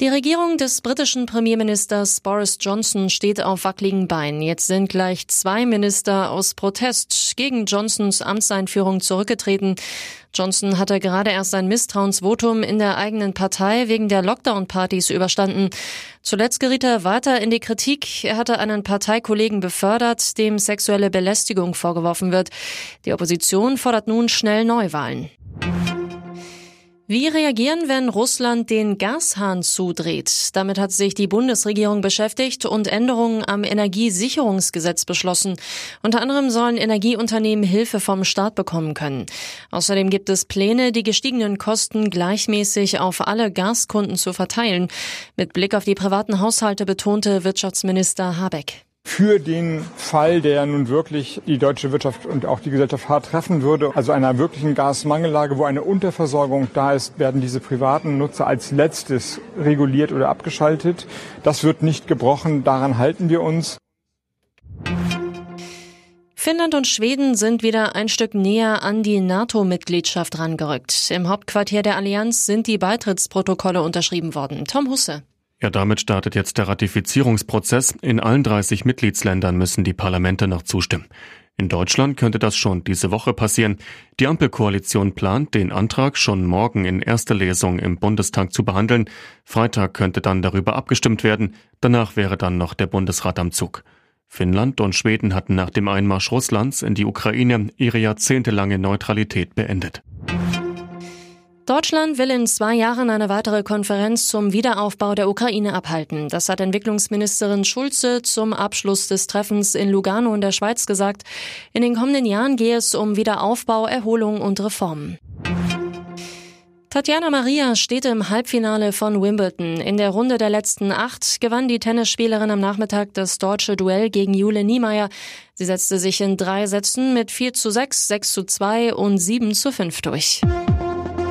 Die Regierung des britischen Premierministers Boris Johnson steht auf wackeligen Beinen. Jetzt sind gleich zwei Minister aus Protest gegen Johnsons Amtseinführung zurückgetreten. Johnson hatte gerade erst ein Misstrauensvotum in der eigenen Partei wegen der Lockdown-Partys überstanden. Zuletzt geriet er weiter in die Kritik. Er hatte einen Parteikollegen befördert, dem sexuelle Belästigung vorgeworfen wird. Die Opposition fordert nun schnell Neuwahlen. Wie reagieren, wenn Russland den Gashahn zudreht? Damit hat sich die Bundesregierung beschäftigt und Änderungen am Energiesicherungsgesetz beschlossen. Unter anderem sollen Energieunternehmen Hilfe vom Staat bekommen können. Außerdem gibt es Pläne, die gestiegenen Kosten gleichmäßig auf alle Gaskunden zu verteilen. Mit Blick auf die privaten Haushalte betonte Wirtschaftsminister Habeck für den Fall, der nun wirklich die deutsche Wirtschaft und auch die Gesellschaft hart treffen würde, also einer wirklichen Gasmangellage, wo eine Unterversorgung da ist, werden diese privaten Nutzer als letztes reguliert oder abgeschaltet. Das wird nicht gebrochen, daran halten wir uns. Finnland und Schweden sind wieder ein Stück näher an die NATO-Mitgliedschaft rangerückt. Im Hauptquartier der Allianz sind die Beitrittsprotokolle unterschrieben worden. Tom Husse. Ja, damit startet jetzt der Ratifizierungsprozess. In allen 30 Mitgliedsländern müssen die Parlamente noch zustimmen. In Deutschland könnte das schon diese Woche passieren. Die Ampelkoalition plant, den Antrag schon morgen in erster Lesung im Bundestag zu behandeln. Freitag könnte dann darüber abgestimmt werden. Danach wäre dann noch der Bundesrat am Zug. Finnland und Schweden hatten nach dem Einmarsch Russlands in die Ukraine ihre jahrzehntelange Neutralität beendet. Deutschland will in zwei Jahren eine weitere Konferenz zum Wiederaufbau der Ukraine abhalten. Das hat Entwicklungsministerin Schulze zum Abschluss des Treffens in Lugano in der Schweiz gesagt. In den kommenden Jahren gehe es um Wiederaufbau, Erholung und Reformen. Tatjana Maria steht im Halbfinale von Wimbledon. In der Runde der letzten acht gewann die Tennisspielerin am Nachmittag das deutsche Duell gegen Jule Niemeyer. Sie setzte sich in drei Sätzen mit 4 zu 6, 6 zu 2 und 7 zu 5 durch.